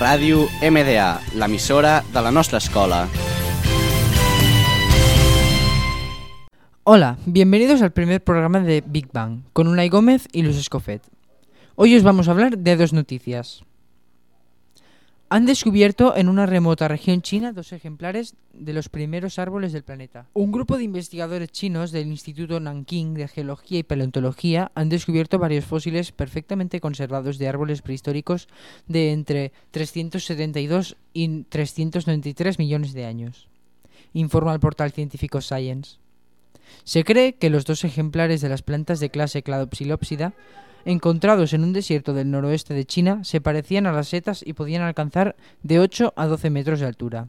Ràdio MDA, l'emissora de la nostra escola. Hola, bienvenidos al primer programa de Big Bang, con Unai Gómez y Luis Escofet. Hoy os vamos a hablar de dos noticias. Han descubierto en una remota región china dos ejemplares de los primeros árboles del planeta. Un grupo de investigadores chinos del Instituto Nanking de Geología y Paleontología han descubierto varios fósiles perfectamente conservados de árboles prehistóricos de entre 372 y 393 millones de años, informa el portal científico Science. Se cree que los dos ejemplares de las plantas de clase Cladopsilopsida encontrados en un desierto del noroeste de China se parecían a las setas y podían alcanzar de 8 a 12 metros de altura.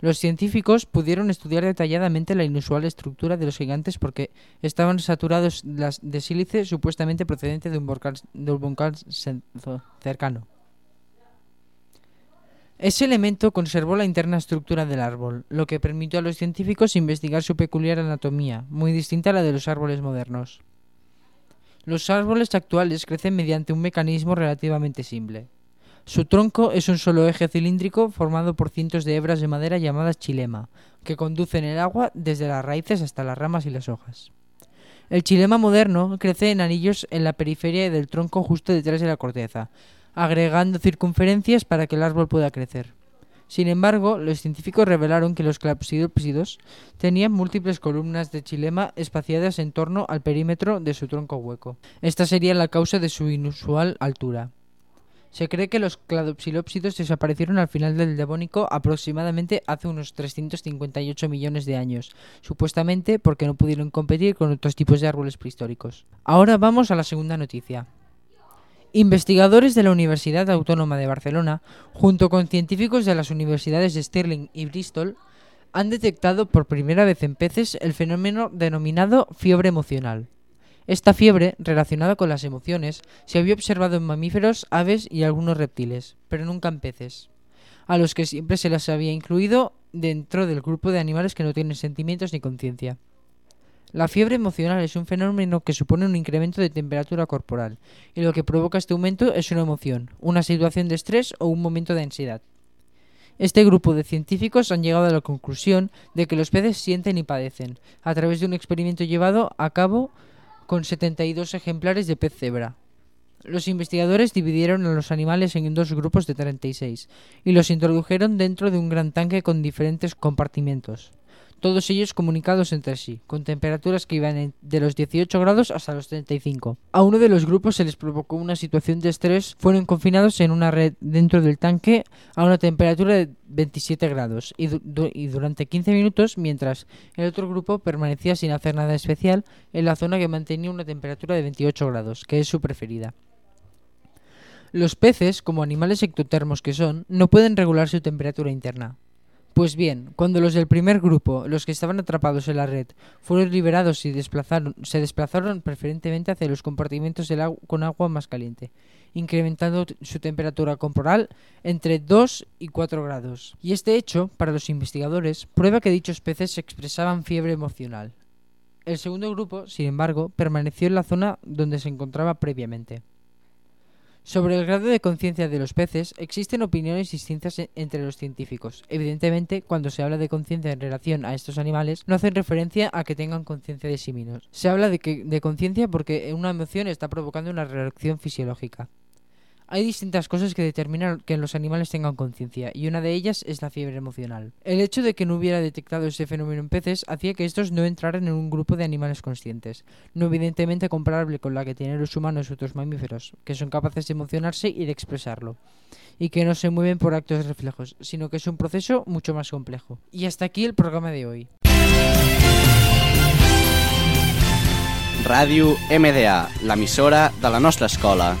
Los científicos pudieron estudiar detalladamente la inusual estructura de los gigantes porque estaban saturados de sílice supuestamente procedente de un de un volcán cercano. Ese elemento conservó la interna estructura del árbol, lo que permitió a los científicos investigar su peculiar anatomía, muy distinta a la de los árboles modernos. Los árboles actuales crecen mediante un mecanismo relativamente simple. Su tronco es un solo eje cilíndrico formado por cientos de hebras de madera llamadas chilema, que conducen el agua desde las raíces hasta las ramas y las hojas. El chilema moderno crece en anillos en la periferia del tronco justo detrás de la corteza, agregando circunferencias para que el árbol pueda crecer. Sin embargo, los científicos revelaron que los clapsidópsidos tenían múltiples columnas de chilema espaciadas en torno al perímetro de su tronco hueco. Esta sería la causa de su inusual altura. Se cree que los cladopsilópsidos desaparecieron al final del Devónico aproximadamente hace unos 358 millones de años, supuestamente porque no pudieron competir con otros tipos de árboles prehistóricos. Ahora vamos a la segunda noticia. Investigadores de la Universidad Autónoma de Barcelona, junto con científicos de las universidades de Stirling y Bristol, han detectado por primera vez en peces el fenómeno denominado fiebre emocional. Esta fiebre, relacionada con las emociones, se había observado en mamíferos, aves y algunos reptiles, pero nunca en peces, a los que siempre se las había incluido dentro del grupo de animales que no tienen sentimientos ni conciencia. La fiebre emocional es un fenómeno que supone un incremento de temperatura corporal, y lo que provoca este aumento es una emoción, una situación de estrés o un momento de ansiedad. Este grupo de científicos han llegado a la conclusión de que los peces sienten y padecen, a través de un experimento llevado a cabo con 72 ejemplares de pez cebra. Los investigadores dividieron a los animales en dos grupos de 36 y los introdujeron dentro de un gran tanque con diferentes compartimentos todos ellos comunicados entre sí, con temperaturas que iban de los 18 grados hasta los 35. A uno de los grupos se les provocó una situación de estrés, fueron confinados en una red dentro del tanque a una temperatura de 27 grados y, durante 15 minutos, mientras el otro grupo permanecía sin hacer nada especial en la zona que mantenía una temperatura de 28 grados, que es su preferida. Los peces, como animales ectotermos que son, no pueden regular su temperatura interna. Pues bien, cuando los del primer grupo, los que estaban atrapados en la red, fueron liberados y desplazaron, se desplazaron preferentemente hacia los compartimentos con agua más caliente, incrementando su temperatura corporal entre 2 y 4 grados. Y este hecho, para los investigadores, prueba que dichos peces expresaban fiebre emocional. El segundo grupo, sin embargo, permaneció en la zona donde se encontraba previamente. Sobre el grado de conciencia de los peces existen opiniones distintas e-, entre los científicos. Evidentemente, cuando se habla de conciencia en relación a estos animales, no hacen referencia a que tengan conciencia de sí mismos. Se habla de, de conciencia porque una emoción está provocando una reacción fisiológica. Hay distintas cosas que determinan que los animales tengan conciencia, y una de ellas es la fiebre emocional. El hecho de que no hubiera detectado ese fenómeno en peces hacía que estos no entraran en un grupo de animales conscientes, no evidentemente comparable con la que tienen los humanos y otros mamíferos, que son capaces de emocionarse y de expresarlo, y que no se mueven por actos reflejos, sino que es un proceso mucho más complejo. Y hasta aquí el programa de hoy. Radio MDA, la emisora de la nuestra escola.